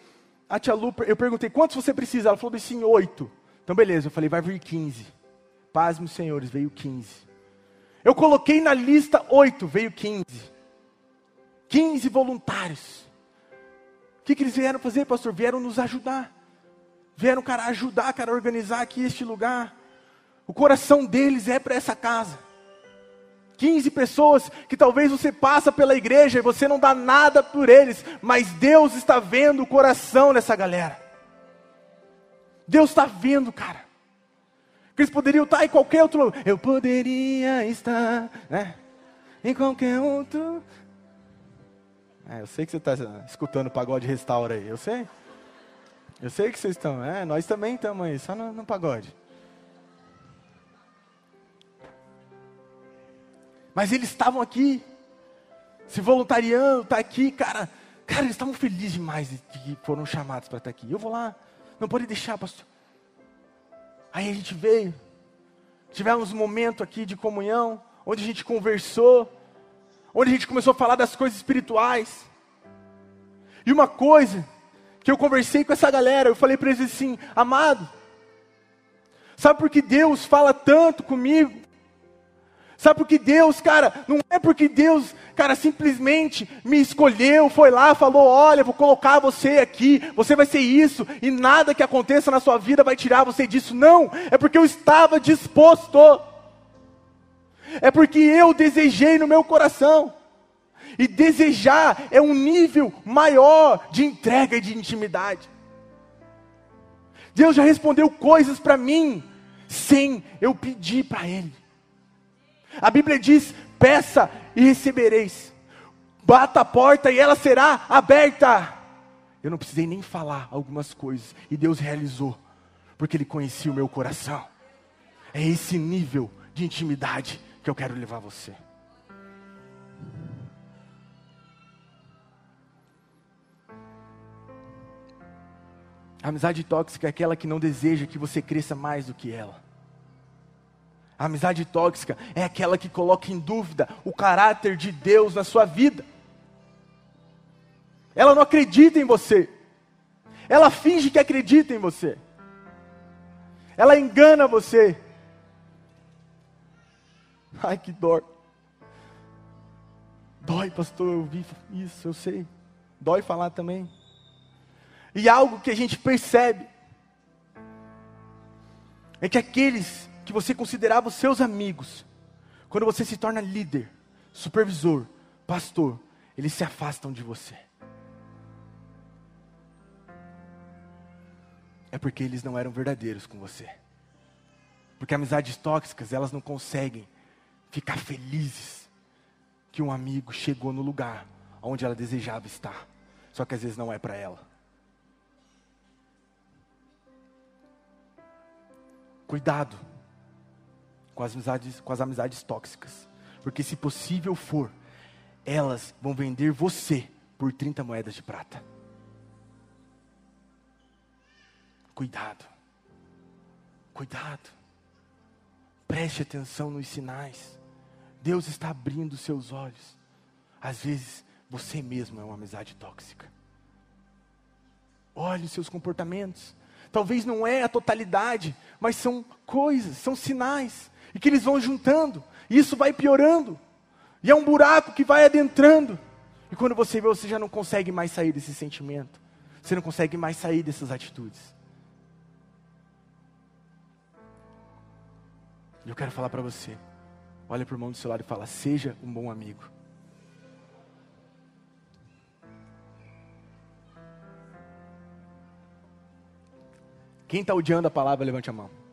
a tia Lu, eu perguntei, quantos você precisa? Ela falou assim, oito. Então beleza, eu falei, vai vir quinze. Paz, meus senhores, veio quinze. Eu coloquei na lista oito, veio quinze. Quinze voluntários. O que, que eles vieram fazer, pastor? Vieram nos ajudar. Vieram, cara, ajudar, cara, organizar aqui este lugar. O coração deles é para essa casa. 15 pessoas que talvez você passa pela igreja e você não dá nada por eles, mas Deus está vendo o coração dessa galera. Deus está vendo, cara. Que eles poderiam estar em qualquer outro lugar. Eu poderia estar, né? Em qualquer outro. É, eu sei que você está escutando o pagode restaura aí, eu sei. Eu sei que vocês estão, é, nós também estamos aí, só no, no pagode. Mas eles estavam aqui, se voluntariando, tá aqui, cara. Cara, eles estavam felizes demais de que foram chamados para estar aqui. Eu vou lá, não pode deixar, pastor. Aí a gente veio, tivemos um momento aqui de comunhão, onde a gente conversou, onde a gente começou a falar das coisas espirituais. E uma coisa que eu conversei com essa galera, eu falei para eles assim, amado, sabe por que Deus fala tanto comigo? Sabe por que Deus, cara, não é porque Deus, cara, simplesmente me escolheu, foi lá, falou: olha, vou colocar você aqui, você vai ser isso, e nada que aconteça na sua vida vai tirar você disso. Não, é porque eu estava disposto, é porque eu desejei no meu coração. E desejar é um nível maior de entrega e de intimidade. Deus já respondeu coisas para mim, sem eu pedir para Ele. A Bíblia diz: peça e recebereis, bata a porta e ela será aberta. Eu não precisei nem falar algumas coisas, e Deus realizou, porque Ele conhecia o meu coração. É esse nível de intimidade que eu quero levar você. A amizade tóxica é aquela que não deseja que você cresça mais do que ela. A amizade tóxica é aquela que coloca em dúvida o caráter de Deus na sua vida. Ela não acredita em você. Ela finge que acredita em você. Ela engana você. Ai, que dor. Dói, pastor, eu vi isso, eu sei. Dói falar também. E algo que a gente percebe é que aqueles que você considerava os seus amigos, quando você se torna líder, supervisor, pastor, eles se afastam de você. É porque eles não eram verdadeiros com você. Porque amizades tóxicas, elas não conseguem ficar felizes que um amigo chegou no lugar onde ela desejava estar. Só que às vezes não é para ela. Cuidado com as amizades, com as amizades tóxicas. Porque se possível for, elas vão vender você por 30 moedas de prata. Cuidado. Cuidado. Preste atenção nos sinais. Deus está abrindo seus olhos. Às vezes, você mesmo é uma amizade tóxica. Olhe os seus comportamentos. Talvez não é a totalidade, mas são coisas, são sinais e que eles vão juntando, e isso vai piorando, e é um buraco que vai adentrando. E quando você vê, você já não consegue mais sair desse sentimento. Você não consegue mais sair dessas atitudes. E eu quero falar para você. Olha para o irmão do seu lado e fala: seja um bom amigo. Quem está odiando a palavra, levante a mão.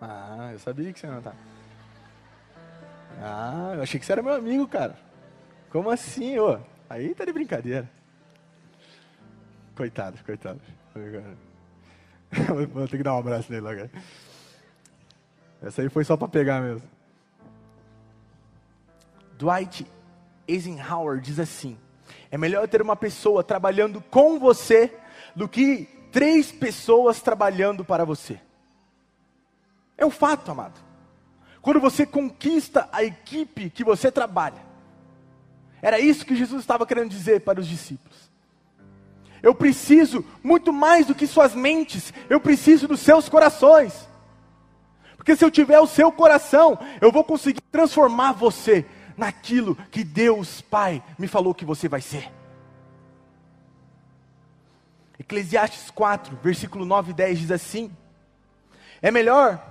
Ah, eu sabia que você não está. Ah, eu achei que você era meu amigo, cara. Como assim, ô? Aí tá de brincadeira. Coitado, coitado. Vou ter que dar um abraço nele agora. Essa aí foi só para pegar mesmo. Dwight Eisenhower diz assim: é melhor ter uma pessoa trabalhando com você do que três pessoas trabalhando para você. É um fato, amado. Quando você conquista a equipe que você trabalha, era isso que Jesus estava querendo dizer para os discípulos. Eu preciso muito mais do que suas mentes, eu preciso dos seus corações. Porque se eu tiver o seu coração, eu vou conseguir transformar você naquilo que Deus Pai me falou que você vai ser. Eclesiastes 4, versículo 9 e 10 diz assim: É melhor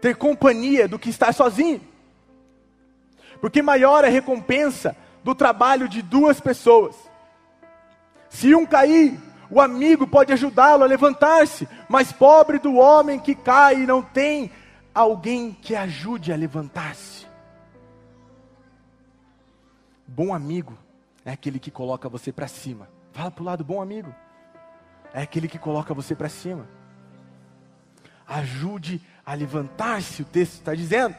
ter companhia do que estar sozinho, porque maior é a recompensa do trabalho de duas pessoas. Se um cair, o amigo pode ajudá-lo a levantar-se, mas pobre do homem que cai e não tem alguém que ajude a levantar-se. Bom amigo é aquele que coloca você para cima. Fala para o lado, bom amigo. É aquele que coloca você para cima. Ajude a levantar-se, o texto está dizendo.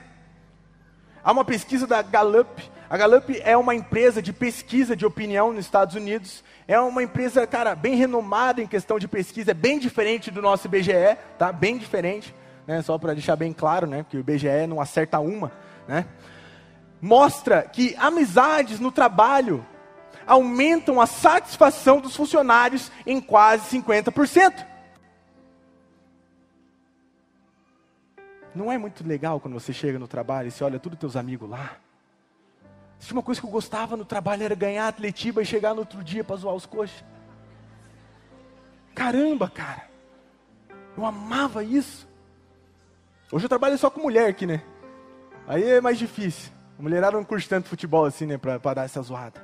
Há uma pesquisa da Gallup. A Gallup é uma empresa de pesquisa de opinião nos Estados Unidos. É uma empresa, cara, bem renomada em questão de pesquisa, é bem diferente do nosso IBGE, tá? Bem diferente, né? Só para deixar bem claro, né? Porque o IBGE não acerta uma, né? Mostra que amizades no trabalho aumentam a satisfação dos funcionários em quase 50%. Não é muito legal quando você chega no trabalho e você olha todos os teus amigos lá. Se uma coisa que eu gostava no trabalho era ganhar atletiba e chegar no outro dia para zoar os coxas. Caramba, cara. Eu amava isso. Hoje eu trabalho só com mulher aqui, né? Aí é mais difícil. A mulherada não curte tanto futebol assim, né? Pra, pra dar essa zoada.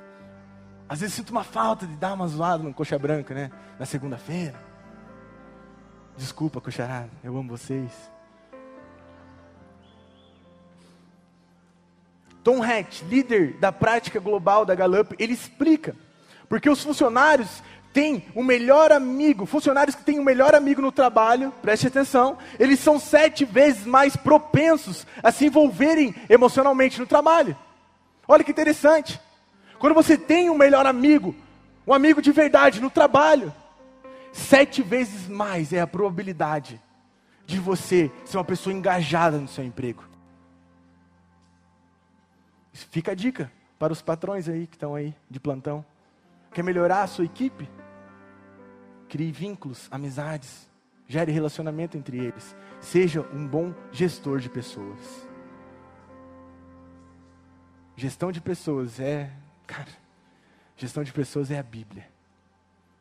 Às vezes sinto uma falta de dar uma zoada no coxa branca, né? Na segunda-feira. Desculpa, coxarada. Eu amo vocês. Tom Hatch, líder da prática global da Gallup, ele explica porque os funcionários têm o melhor amigo, funcionários que têm o melhor amigo no trabalho, preste atenção, eles são sete vezes mais propensos a se envolverem emocionalmente no trabalho. Olha que interessante. Quando você tem um melhor amigo, um amigo de verdade no trabalho, sete vezes mais é a probabilidade de você ser uma pessoa engajada no seu emprego. Fica a dica para os patrões aí que estão aí de plantão. Quer melhorar a sua equipe? Crie vínculos, amizades, gere relacionamento entre eles. Seja um bom gestor de pessoas. Gestão de pessoas é, cara, gestão de pessoas é a Bíblia.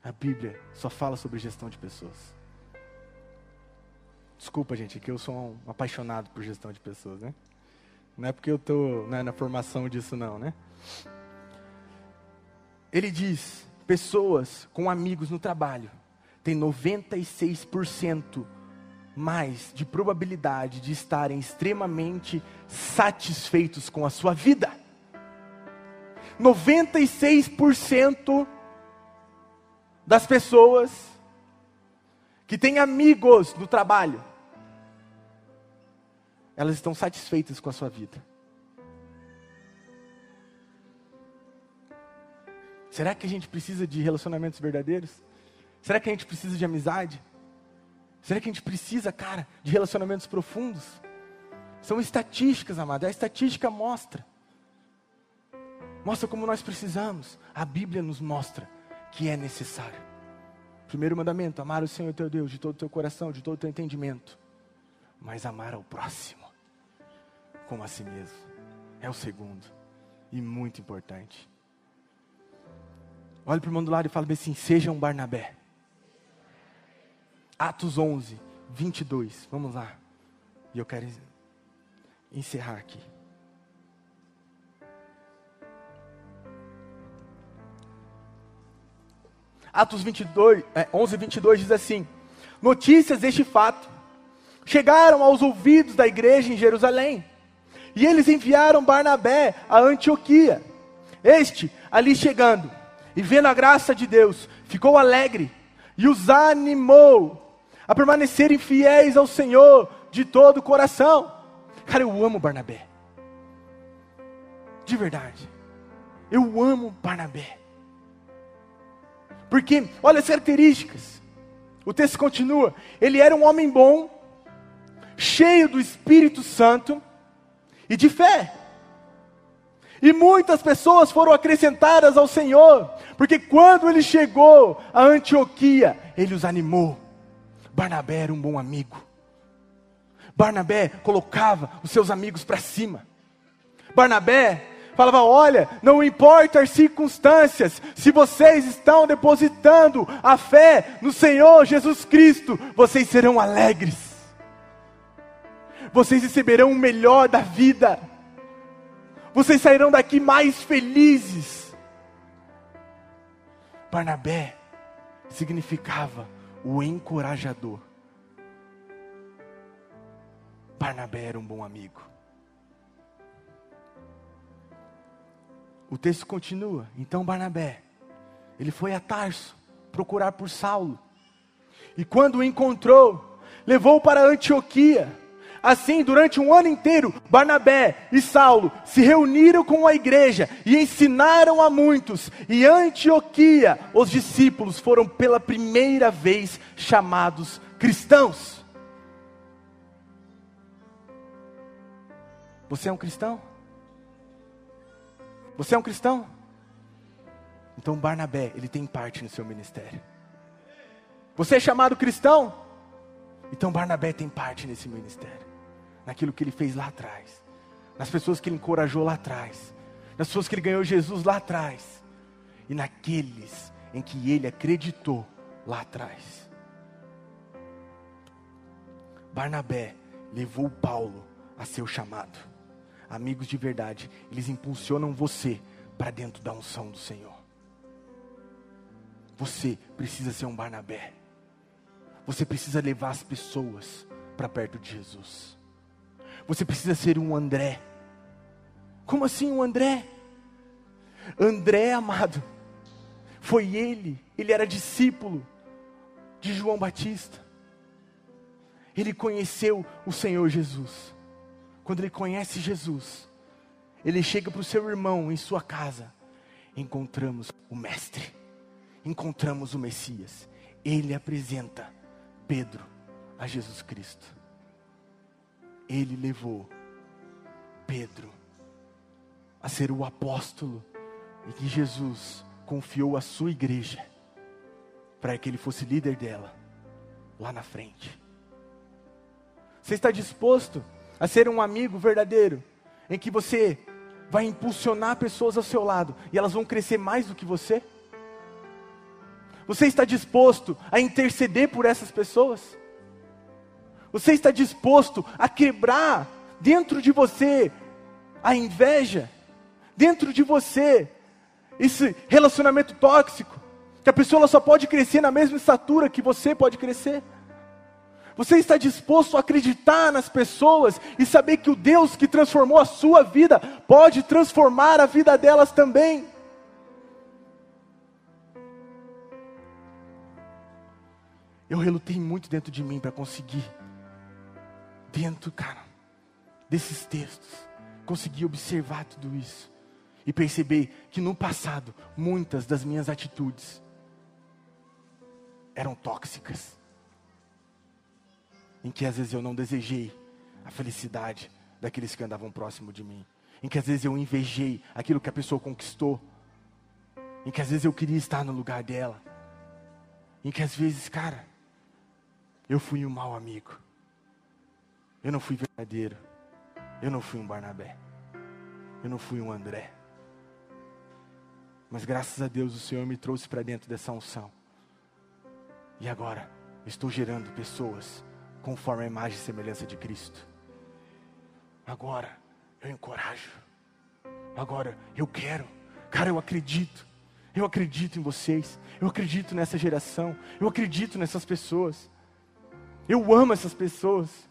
A Bíblia só fala sobre gestão de pessoas. Desculpa, gente, é que eu sou um apaixonado por gestão de pessoas, né? Não é porque eu estou né, na formação disso, não, né? Ele diz: pessoas com amigos no trabalho têm 96% mais de probabilidade de estarem extremamente satisfeitos com a sua vida. 96% das pessoas que têm amigos no trabalho elas estão satisfeitas com a sua vida. Será que a gente precisa de relacionamentos verdadeiros? Será que a gente precisa de amizade? Será que a gente precisa, cara, de relacionamentos profundos? São estatísticas, amado. A estatística mostra. Mostra como nós precisamos. A Bíblia nos mostra que é necessário. Primeiro mandamento: amar o Senhor teu Deus de todo o teu coração, de todo o teu entendimento. Mas amar ao próximo como a si mesmo. É o segundo. E muito importante. Olhe para o irmão do lado e fala assim: seja um Barnabé. Atos 11, 22. Vamos lá. E eu quero encerrar aqui. Atos 22, é, 11, 22 diz assim: Notícias deste fato chegaram aos ouvidos da igreja em Jerusalém, e eles enviaram Barnabé a Antioquia. Este, ali chegando, e vendo a graça de Deus, ficou alegre e os animou a permanecerem fiéis ao Senhor de todo o coração. Cara, eu amo Barnabé. De verdade. Eu amo Barnabé. Porque, olha as características. O texto continua. Ele era um homem bom, cheio do Espírito Santo e de fé. E muitas pessoas foram acrescentadas ao Senhor, porque quando ele chegou a Antioquia, ele os animou. Barnabé era um bom amigo. Barnabé colocava os seus amigos para cima. Barnabé falava: Olha, não importa as circunstâncias, se vocês estão depositando a fé no Senhor Jesus Cristo, vocês serão alegres, vocês receberão o melhor da vida vocês sairão daqui mais felizes. Barnabé significava o encorajador. Barnabé era um bom amigo. O texto continua. Então Barnabé, ele foi a Tarso procurar por Saulo. E quando o encontrou, levou para Antioquia Assim, durante um ano inteiro, Barnabé e Saulo se reuniram com a igreja e ensinaram a muitos. E Antioquia, os discípulos foram pela primeira vez chamados cristãos. Você é um cristão? Você é um cristão? Então Barnabé, ele tem parte no seu ministério. Você é chamado cristão? Então Barnabé tem parte nesse ministério naquilo que ele fez lá atrás, nas pessoas que ele encorajou lá atrás, nas pessoas que ele ganhou Jesus lá atrás, e naqueles em que ele acreditou lá atrás. Barnabé levou Paulo a seu chamado. Amigos de verdade, eles impulsionam você para dentro da unção do Senhor. Você precisa ser um Barnabé. Você precisa levar as pessoas para perto de Jesus. Você precisa ser um André. Como assim um André? André, amado, foi ele, ele era discípulo de João Batista. Ele conheceu o Senhor Jesus. Quando ele conhece Jesus, ele chega para o seu irmão em sua casa. Encontramos o Mestre, encontramos o Messias. Ele apresenta Pedro a Jesus Cristo ele levou Pedro a ser o apóstolo e que Jesus confiou a sua igreja para que ele fosse líder dela lá na frente. Você está disposto a ser um amigo verdadeiro em que você vai impulsionar pessoas ao seu lado e elas vão crescer mais do que você? Você está disposto a interceder por essas pessoas? Você está disposto a quebrar dentro de você a inveja, dentro de você esse relacionamento tóxico, que a pessoa só pode crescer na mesma estatura que você pode crescer? Você está disposto a acreditar nas pessoas e saber que o Deus que transformou a sua vida pode transformar a vida delas também? Eu relutei muito dentro de mim para conseguir dentro, cara, desses textos, consegui observar tudo isso e perceber que no passado muitas das minhas atitudes eram tóxicas, em que às vezes eu não desejei a felicidade daqueles que andavam próximo de mim, em que às vezes eu invejei aquilo que a pessoa conquistou, em que às vezes eu queria estar no lugar dela, em que às vezes, cara, eu fui um mau amigo. Eu não fui verdadeiro. Eu não fui um Barnabé. Eu não fui um André. Mas graças a Deus o Senhor me trouxe para dentro dessa unção. E agora estou gerando pessoas conforme a imagem e semelhança de Cristo. Agora eu encorajo. Agora eu quero. Cara, eu acredito. Eu acredito em vocês. Eu acredito nessa geração. Eu acredito nessas pessoas. Eu amo essas pessoas.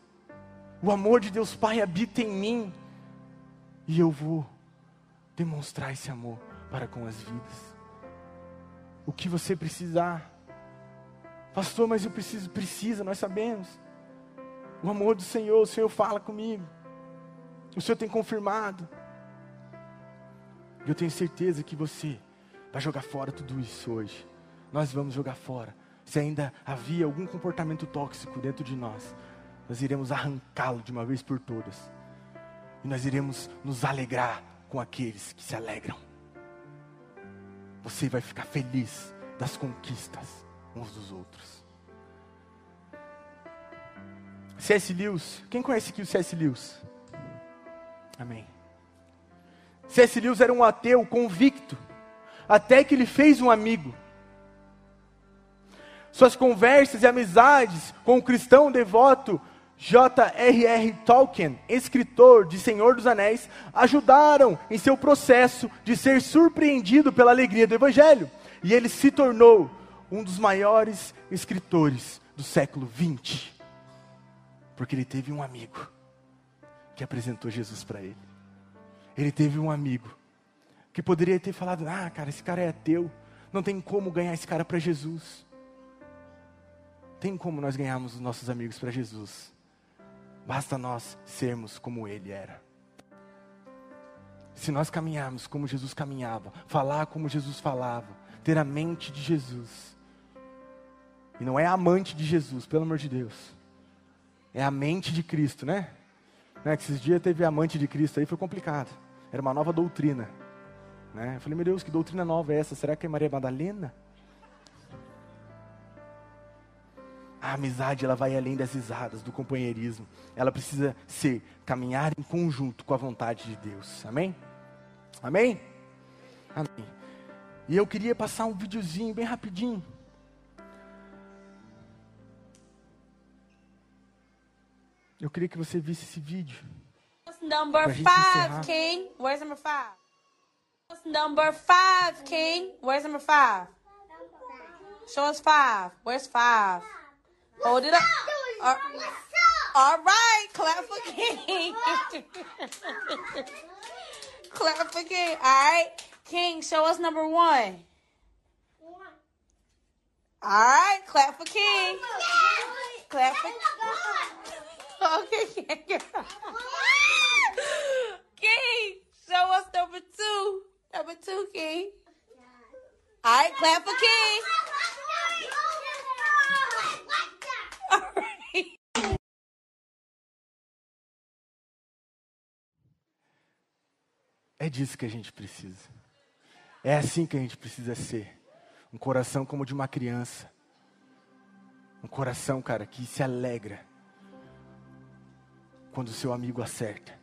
O amor de Deus Pai habita em mim. E eu vou demonstrar esse amor para com as vidas. O que você precisar. Pastor, mas eu preciso, precisa, nós sabemos. O amor do Senhor, o Senhor fala comigo. O Senhor tem confirmado. Eu tenho certeza que você vai jogar fora tudo isso hoje. Nós vamos jogar fora. Se ainda havia algum comportamento tóxico dentro de nós, nós iremos arrancá-lo de uma vez por todas. E nós iremos nos alegrar com aqueles que se alegram. Você vai ficar feliz das conquistas uns dos outros. C.S. Lewis, quem conhece aqui o C.S. Lewis? Amém. C.S. Lewis era um ateu convicto, até que ele fez um amigo. Suas conversas e amizades com o cristão devoto J.R.R. Tolkien, escritor de Senhor dos Anéis, ajudaram em seu processo de ser surpreendido pela alegria do Evangelho. E ele se tornou um dos maiores escritores do século XX. Porque ele teve um amigo que apresentou Jesus para ele. Ele teve um amigo que poderia ter falado: Ah, cara, esse cara é ateu, não tem como ganhar esse cara para Jesus. Tem como nós ganharmos os nossos amigos para Jesus. Basta nós sermos como ele era. Se nós caminharmos como Jesus caminhava, falar como Jesus falava, ter a mente de Jesus, e não é amante de Jesus, pelo amor de Deus, é a mente de Cristo, né? né? Que esses dias teve amante de Cristo aí, foi complicado. Era uma nova doutrina. Né? Eu falei, meu Deus, que doutrina nova é essa? Será que é Maria Madalena? A amizade ela vai além das risadas, do companheirismo. Ela precisa ser caminhar em conjunto com a vontade de Deus. Amém? Amém? Amém. E eu queria passar um videozinho bem rapidinho. Eu queria que você visse esse vídeo. Number five, King. Where's number five? Number five, King. Where's number five? Show us five. Where's five? Hold it up. All, all right, clap for King. clap for King. All right, King, show us number one. All right, clap for King. Clap for king. Okay, King. King, show us number two. Number two, King. All right, clap for King. É disso que a gente precisa. É assim que a gente precisa ser. Um coração como de uma criança. Um coração, cara, que se alegra quando o seu amigo acerta,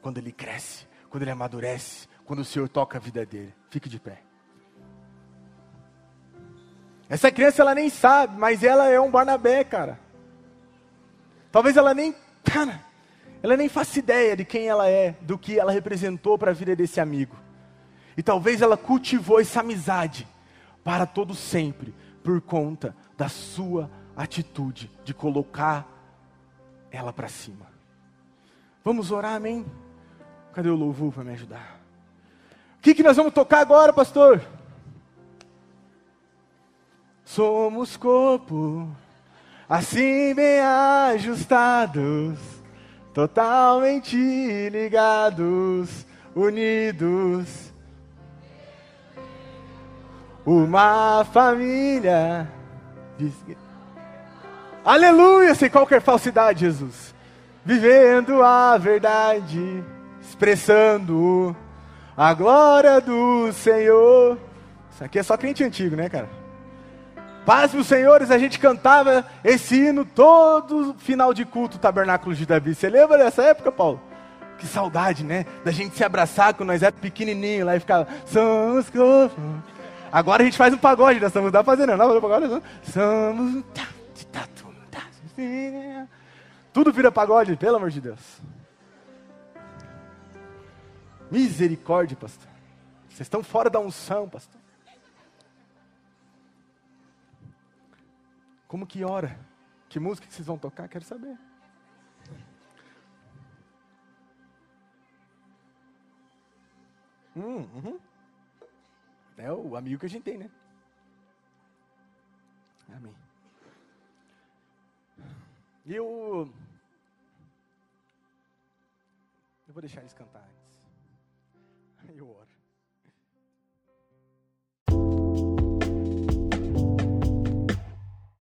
quando ele cresce, quando ele amadurece, quando o Senhor toca a vida dele. Fique de pé. Essa criança ela nem sabe, mas ela é um Barnabé, cara. Talvez ela nem, cara, ela nem faça ideia de quem ela é, do que ela representou para a vida desse amigo. E talvez ela cultivou essa amizade para todo sempre, por conta da sua atitude de colocar ela para cima. Vamos orar, amém? Cadê o louvor para me ajudar? O que, que nós vamos tocar agora, pastor? Somos corpo, assim bem ajustados totalmente ligados, unidos. Uma família. Aleluia, sem qualquer falsidade, Jesus. Vivendo a verdade, expressando a glória do Senhor. Isso aqui é só crente antigo, né, cara? Paz meus senhores, a gente cantava esse hino todo final de culto, Tabernáculo de Davi. Você lembra dessa época, Paulo? Que saudade, né? Da gente se abraçar quando nós é pequenininho lá e ficava. Somos. Agora a gente faz um pagode, nós estamos dá fazer não, não, pagode, não. Somos. Tudo vira pagode, pelo amor de Deus. Misericórdia, pastor. Vocês estão fora da unção, pastor. Como que ora? Que música que vocês vão tocar? Quero saber. Hum, uhum. É o amigo que a gente tem, né? Amém. E eu. Eu vou deixar eles cantar antes. Eu oro.